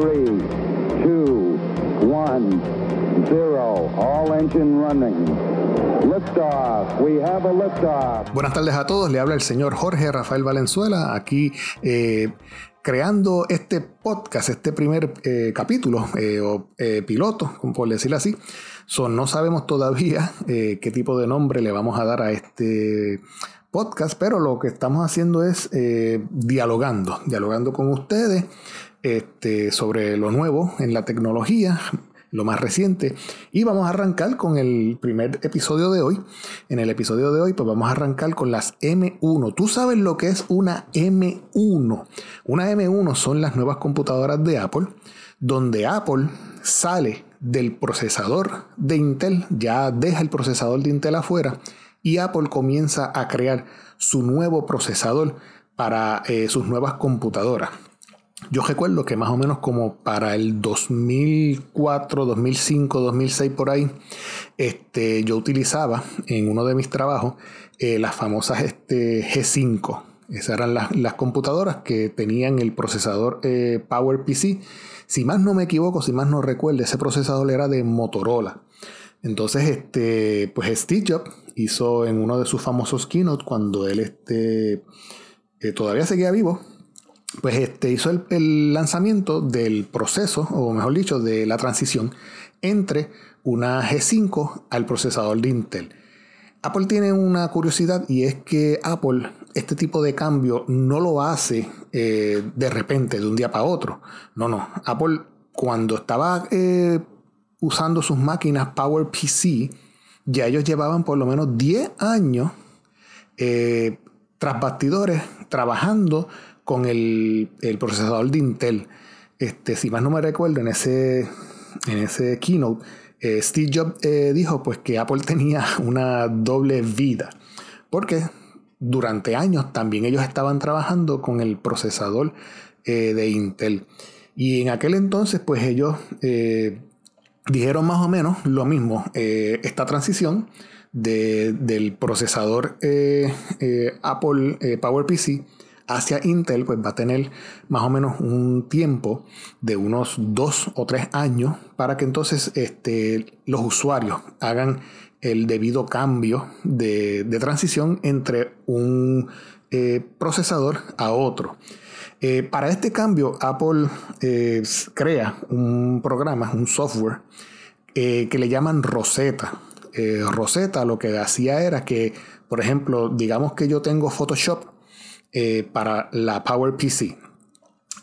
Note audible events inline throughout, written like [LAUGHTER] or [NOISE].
three, two, one, zero. All engine running. Liftoff. We have a liftoff. Buenas tardes a todos. Le habla el señor Jorge Rafael Valenzuela aquí. Eh, creando este podcast, este primer eh, capítulo eh, o piloto, por decirlo así. no sabemos todavía qué tipo de nombre le vamos a dar a este podcast, pero lo que estamos haciendo es dialogando, dialogando con ustedes este, sobre lo nuevo en la tecnología, lo más reciente. Y vamos a arrancar con el primer episodio de hoy. En el episodio de hoy, pues vamos a arrancar con las M1. ¿Tú sabes lo que es una M1? Una M1 son las nuevas computadoras de Apple, donde Apple sale del procesador de Intel, ya deja el procesador de Intel afuera, y Apple comienza a crear su nuevo procesador para eh, sus nuevas computadoras. Yo recuerdo que más o menos como para el 2004, 2005, 2006 por ahí, este, yo utilizaba en uno de mis trabajos eh, las famosas este, G5. Esas eran las, computadoras que tenían el procesador eh, PowerPC. Si más no me equivoco, si más no recuerdo, ese procesador era de Motorola. Entonces, este, pues Steve Jobs hizo en uno de sus famosos keynote cuando él este, eh, todavía seguía vivo, pues este, hizo el, lanzamiento del proceso, o mejor dicho, de la transición entre una G5 al procesador de Intel. Apple tiene una curiosidad y es que Apple este tipo de cambio no lo hace eh, de repente, de un día para otro. No, no. Apple cuando estaba eh, usando sus máquinas PowerPC, ya ellos llevaban por lo menos 10 años eh, tras bastidores trabajando con el, procesador de Intel. Este, si más no me recuerdo, en ese, en ese keynote, eh, Steve Jobs eh, dijo pues que Apple [LAUGHS] tenía una doble vida. Porque durante años también ellos estaban trabajando con el procesador de Intel. Y en aquel entonces, pues ellos dijeron más o menos lo mismo. esta transición del procesador Apple PowerPC hacia Intel, pues va a tener más o menos un tiempo de unos dos o tres años para que entonces este, los usuarios hagan el debido cambio de, transición entre un eh, procesador a otro. Eh, para este cambio, Apple eh, crea un programa, un software que le llaman Rosetta. Rosetta lo que hacía era que, por ejemplo, digamos que yo tengo Photoshop eh, para la PowerPC.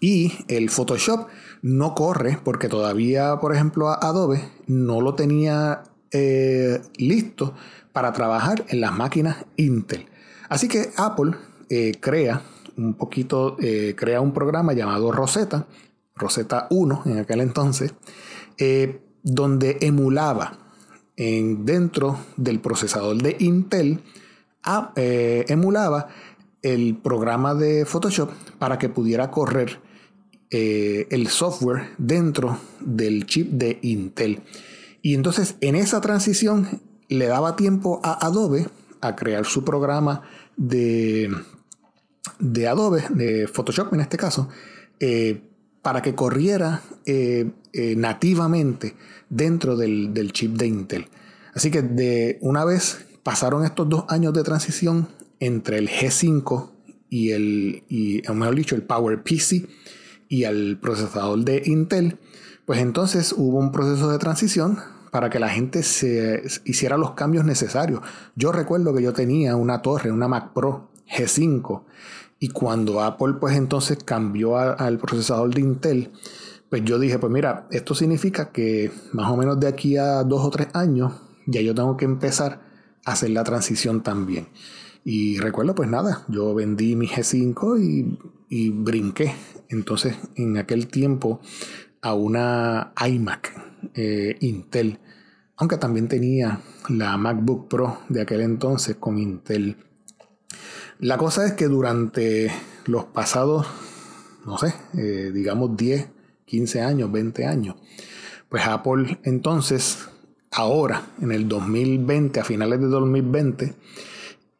Y el Photoshop no corre porque todavía, por ejemplo, Adobe no lo tenía eh, listo para trabajar en las máquinas Intel. Así que Apple eh, crea un poquito, crea un programa llamado Rosetta, Rosetta 1 en aquel entonces, donde emulaba en, dentro del procesador de Intel, emulaba el programa de Photoshop para que pudiera correr eh, el software dentro del chip de Intel. Y entonces en esa transición le daba tiempo a Adobe a crear su programa de, de Adobe, de Photoshop en este caso, eh, para que corriera eh, nativamente dentro del, del chip de Intel. Así que de una vez pasaron estos dos años de transición entre el G5 y el, y, mejor dicho, el PowerPC y el procesador de Intel, pues entonces hubo un proceso de transición para que la gente se hiciera los cambios necesarios. Yo recuerdo que yo tenía una torre, una Mac Pro G5, y cuando Apple pues entonces cambió al procesador de Intel, pues yo dije, pues mira, esto significa que más o menos de aquí a dos o tres años ya yo tengo que empezar a hacer la transición también. Y recuerdo, pues nada, yo vendí mi G5 y, brinqué. Entonces, en aquel tiempo, a una iMac eh, Intel. Aunque también tenía la MacBook Pro de aquel entonces con Intel. La cosa es que durante los pasados, no sé, eh, digamos 10, 15 años, 20 años, pues Apple entonces, ahora, en el 2020, a finales de 2020,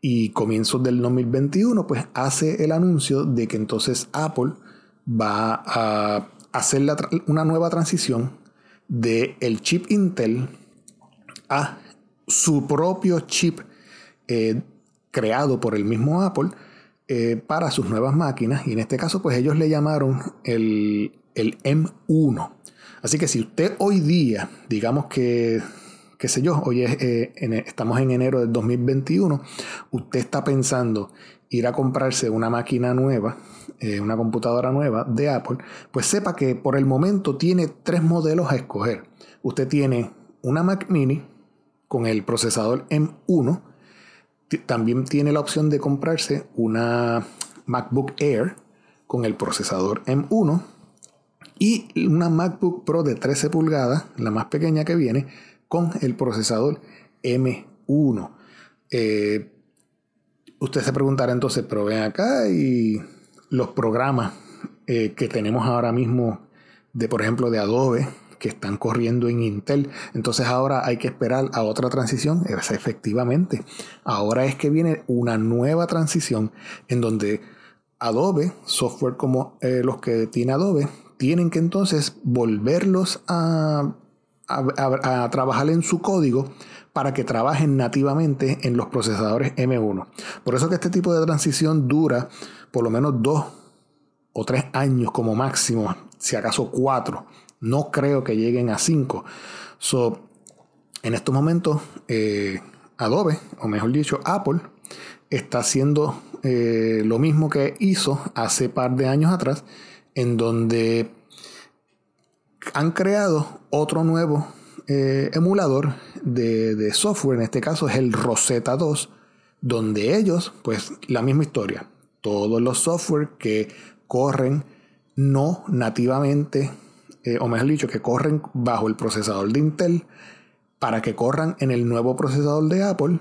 y comienzos del 2021, pues hace el anuncio de que entonces Apple va a hacer una nueva transición del el chip Intel a su propio chip eh, creado por el mismo Apple eh, para sus nuevas máquinas. Y en este caso, pues ellos le llamaron el, el M1. Así que si usted hoy día, digamos que, qué sé yo, hoy eh, estamos en enero del 2021, usted está pensando ir a comprarse una máquina nueva, una computadora nueva de Apple, pues sepa que por el momento tiene tres modelos a escoger. Usted tiene una Mac mini con el procesador M1, también tiene la opción de comprarse una MacBook Air con el procesador M1 y una MacBook Pro de 13 pulgadas, la más pequeña que viene, con el procesador M1. Eh, usted se preguntará entonces, pero ven acá y los programas eh, que tenemos ahora mismo de, por ejemplo, de Adobe, que están corriendo en Intel. Entonces ahora hay que esperar a otra transición. efectivamente, ahora es que viene una nueva transición en donde Adobe, software como eh, los que tiene Adobe, tienen que entonces volverlos a, a, trabajar en su código para que trabajen nativamente en los procesadores M1. Por eso que este tipo de transición dura por lo menos dos o tres años como máximo, si acaso cuatro. No creo que lleguen a 5. So, en estos momentos, eh, Adobe, o mejor dicho, Apple, está haciendo eh, lo mismo que hizo hace par de años atrás, en donde han creado otro nuevo eh, emulador de, de, software, en este caso es el Rosetta 2, donde ellos, pues la misma historia, todos los software que corren no nativamente eh, o mejor dicho, que corren bajo el procesador de Intel, para que corran en el nuevo procesador de Apple,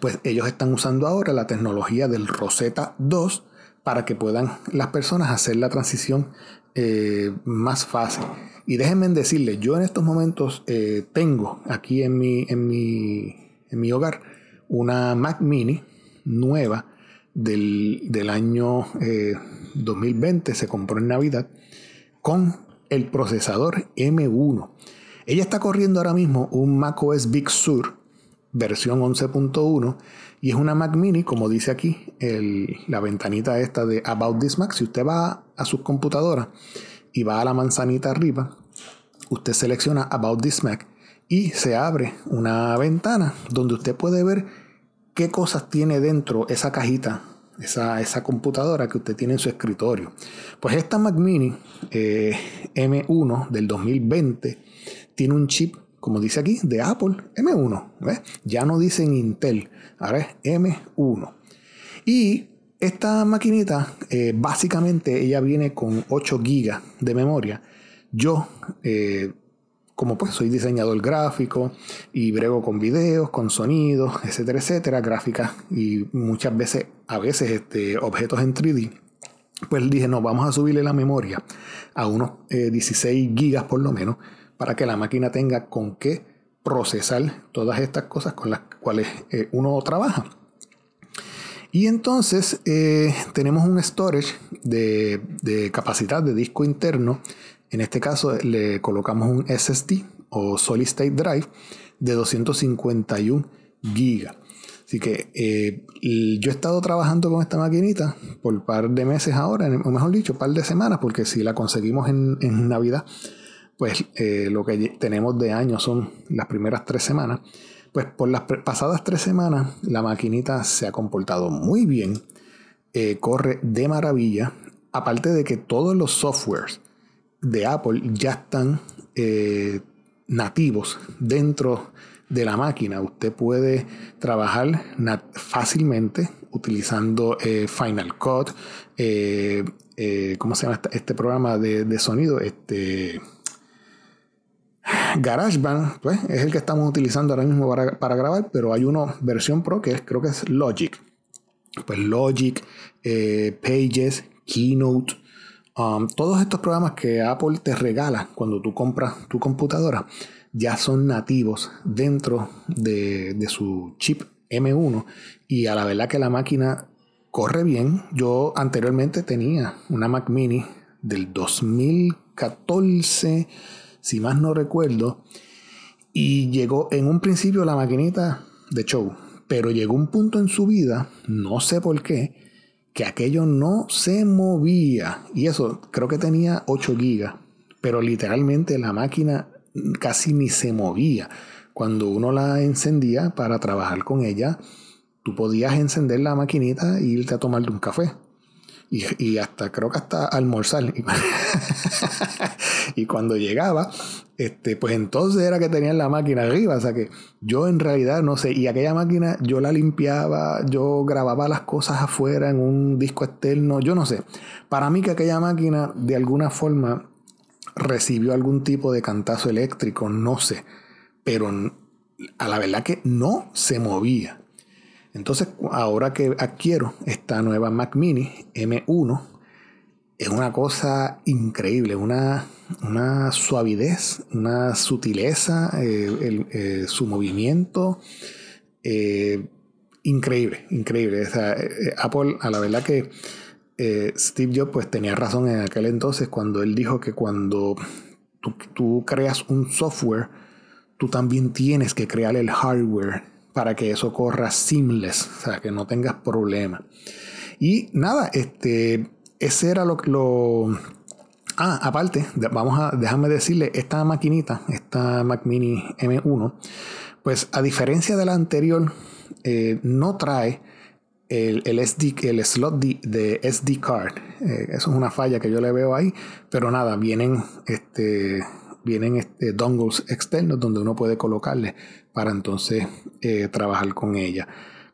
pues ellos están usando ahora la tecnología del Rosetta 2 para que puedan las personas hacer la transición eh, más fácil. Y déjenme decirles, yo en estos momentos eh, tengo aquí en mi, en, mi, en mi hogar una Mac mini nueva del, del año 2020, se compró en Navidad, con el procesador M1. Ella está corriendo ahora mismo un macOS Big Sur versión 11.1 y es una Mac mini, como dice aquí, la ventanita esta de About This Mac. Si usted va a su computadora y va a la manzanita arriba, usted selecciona About This Mac y se abre una ventana donde usted puede ver qué cosas tiene dentro esa cajita esa, computadora que usted tiene en su escritorio. Pues esta Mac Mini eh, M1 del 2020 tiene un chip, como dice aquí, de Apple M1. Ya no dicen Intel, ahora es M1. Y esta maquinita, eh, básicamente, ella viene con 8 GB de memoria. Yo eh, como pues soy diseñador gráfico y brego con videos, con sonidos, [LAUGHS] etcétera, etcétera, gráficas y muchas veces, a veces, este, objetos en 3D, pues dije, no, vamos a subirle la memoria a unos 16 eh, gigas por lo menos para que la máquina tenga con qué procesar todas estas cosas con las cuales eh, uno trabaja. Y entonces eh, tenemos un storage de, de capacidad de disco interno en este caso le colocamos un SSD o Solid State Drive de 251 GB. Así que eh, yo he estado trabajando con esta maquinita por un par de meses ahora, o mejor dicho, un par de semanas, porque si la conseguimos en, Navidad, pues eh, lo que tenemos de año son las primeras tres semanas. Pues por las pasadas tres semanas la maquinita se ha comportado muy bien, eh, corre de maravilla, aparte de que todos los softwares de Apple ya están eh, nativos dentro de la máquina. Usted puede trabajar fácilmente utilizando eh, Final Cut, eh, ¿cómo se llama este, programa de, sonido? Este GarageBand, pues, es el que estamos utilizando ahora mismo para, para, grabar, pero hay una versión Pro que es, creo que es Logic. Pues Logic, Pages, Keynote, Todos estos programas que Apple te regala cuando tú compras tu computadora ya son nativos dentro de, su chip M1 y a la verdad que la máquina corre bien. Yo anteriormente tenía una Mac mini del 2000 2014, si más no recuerdo. Y llegó en un principio la maquinita de show. Pero llegó un punto en su vida, no sé por qué, que aquello no se movía. Y eso creo que tenía 8 gigas. Pero literalmente la máquina casi ni se movía. Cuando uno la encendía para trabajar con ella, tú podías encender la maquinita e irte a tomarte un café. Y, hasta creo que hasta almorzar. [LAUGHS] y cuando llegaba, este, pues entonces era que tenían la máquina arriba. O sea que yo en realidad no sé. Y aquella máquina yo la limpiaba, yo grababa las cosas afuera en un disco externo. Yo no sé. Para mí que aquella máquina de alguna forma recibió algún tipo de cantazo eléctrico, no sé. Pero a la verdad que no se movía. Entonces, ahora que adquiero esta nueva Mac Mini M1, es una cosa increíble, una, una suavidez, una sutileza, eh, eh, su movimiento, eh, increíble, increíble. Apple, a la verdad que Steve Jobs pues tenía razón en aquel entonces cuando él dijo que cuando tú, tú creas un software, tú también tienes que crear el hardware para que eso corra seamless, o sea, que no tengas problema. Y nada, este, ese era lo, lo Ah, aparte, vamos a, déjame decirle, esta maquinita, esta Mac Mini M1, pues a diferencia de la anterior, eh, no trae el, el, SD, el slot de, SD card. Eh, eso es una falla que yo le veo ahí, pero nada, vienen este, vienen este, dongles externos donde uno puede colocarle para entonces eh, trabajar con ella.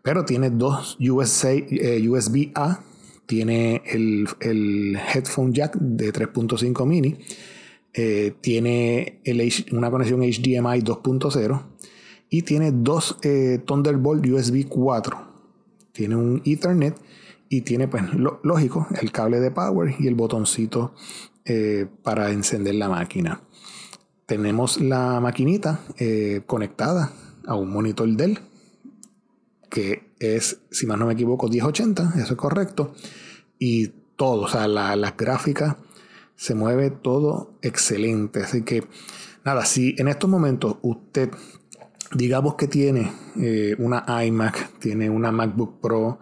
Pero tiene dos USB, eh, A, tiene el, headphone jack de 3.5 mini, eh, tiene una conexión HDMI 2.0 y tiene dos Thunderbolt USB 4. Tiene un Ethernet y tiene, pues, lógico, el cable de power y el botoncito para encender la máquina tenemos la maquinita eh, conectada a un monitor Dell que es, si más no me equivoco, 1080, eso es correcto. Y todo, o sea, las gráficas, se mueve todo excelente. Así que, nada, si en estos momentos usted, digamos que tiene eh, una iMac, tiene una MacBook Pro,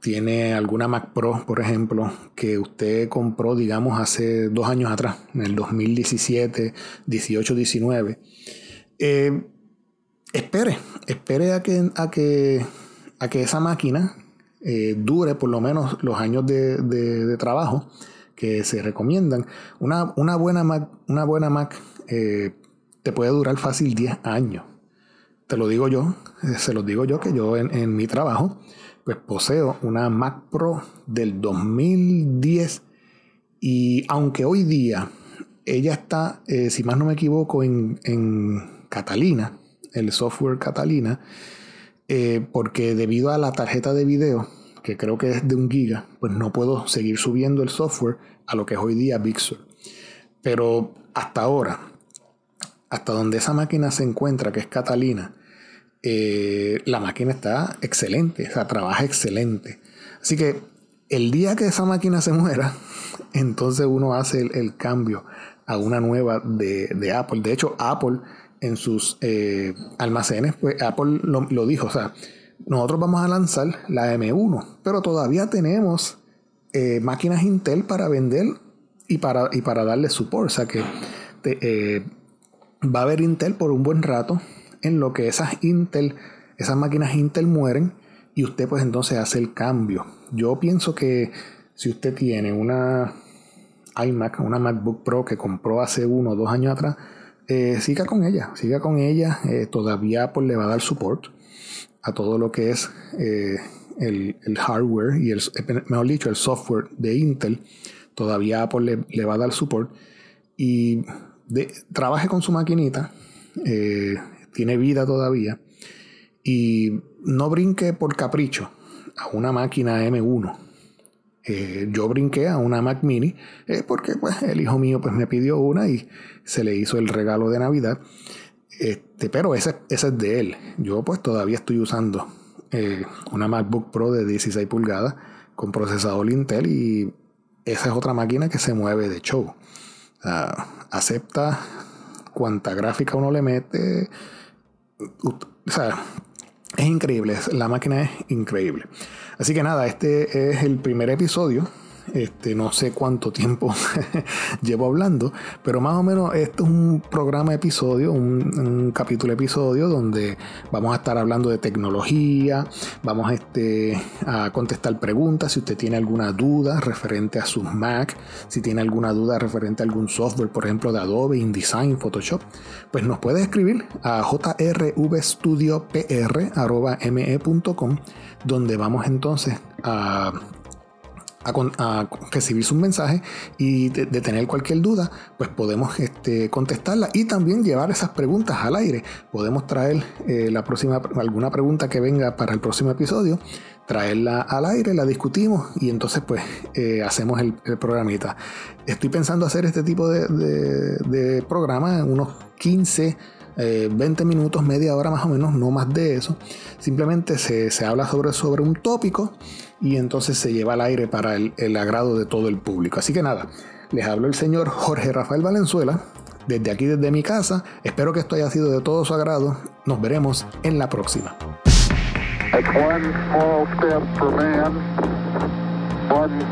tiene alguna Mac Pro, por ejemplo, que usted compró, digamos, hace dos años atrás, en el 2017, 18, 19, espere, espere a que, a que, a que esa máquina eh, dure por lo menos los años de, trabajo que se recomiendan. Una, una buena Mac, una buena Mac eh, te puede durar fácil 10 años. Te lo digo yo, eh, se lo digo yo que yo en, en mi trabajo pues poseo una Mac Pro del 2010 y aunque hoy día ella está, eh, si más no me equivoco, en, Catalina, el software Catalina, eh, porque debido a la tarjeta de video, que creo que es de un giga, pues no puedo seguir subiendo el software a lo que es hoy día Big Sur. Pero hasta ahora, hasta donde esa máquina se encuentra, que es Catalina, eh, la máquina está excelente, o sea, trabaja excelente. Así que el día que esa máquina se muera, [LAUGHS] entonces uno hace el, cambio a una nueva de, Apple. De hecho, Apple en sus eh, almacenes, pues Apple lo, dijo, o sea, nosotros vamos a lanzar la M1, pero todavía tenemos eh, máquinas Intel para vender y para, y para darle support. O sea que va a haber Intel por un buen rato en lo que esas Intel, esas máquinas Intel mueren y usted pues entonces hace el cambio. Yo pienso que si usted tiene una iMac, una MacBook Pro que compró hace uno o dos años atrás, eh, siga con ella, siga con ella. Eh, todavía pues le va a dar support a todo lo que es eh, el, hardware y el, mejor dicho, el software de Intel. Todavía Apple le, va a dar support y trabaje con su maquinita tiene vida todavía. Y no brinqué por capricho a una máquina M1. Eh, yo brinqué a una Mac Mini eh, porque pues, el hijo mío pues, me pidió una y se le hizo el regalo de Navidad. Este, pero ese, ese es de él. Yo pues todavía estoy usando eh, una MacBook Pro de 16 pulgadas con procesador Intel y esa es otra máquina que se mueve de show. Acepta cuánta gráfica uno le mete. O sea, es increíble, la máquina es increíble. Así que nada, este es el primer episodio este, no sé cuánto tiempo [LAUGHS] llevo hablando, pero más o menos esto es un programa episodio, un, capítulo episodio donde vamos a estar hablando de tecnología, vamos a, este, a contestar preguntas, si usted tiene alguna duda referente a sus Mac, si tiene alguna duda referente a algún software, por ejemplo de Adobe, InDesign, Photoshop, pues nos puede escribir a jrvstudiopr.me.com donde vamos entonces a a, recibir sus mensajes y de, tener cualquier duda, pues podemos este, contestarla y también llevar esas preguntas al aire. Podemos traer eh, la próxima, alguna pregunta que venga para el próximo episodio, traerla al aire, la discutimos y entonces pues eh, hacemos el, programita. Estoy pensando hacer este tipo de, de programa en unos 15 20 eh, minutos, media hora más o menos, no más de eso. Simplemente se, habla sobre, sobre un tópico y entonces se lleva al aire para el, el agrado de todo el público. Así que nada, les hablo el señor Jorge Rafael Valenzuela. Desde aquí, desde mi casa, espero que esto haya sido de todo su agrado. Nos veremos en la próxima. One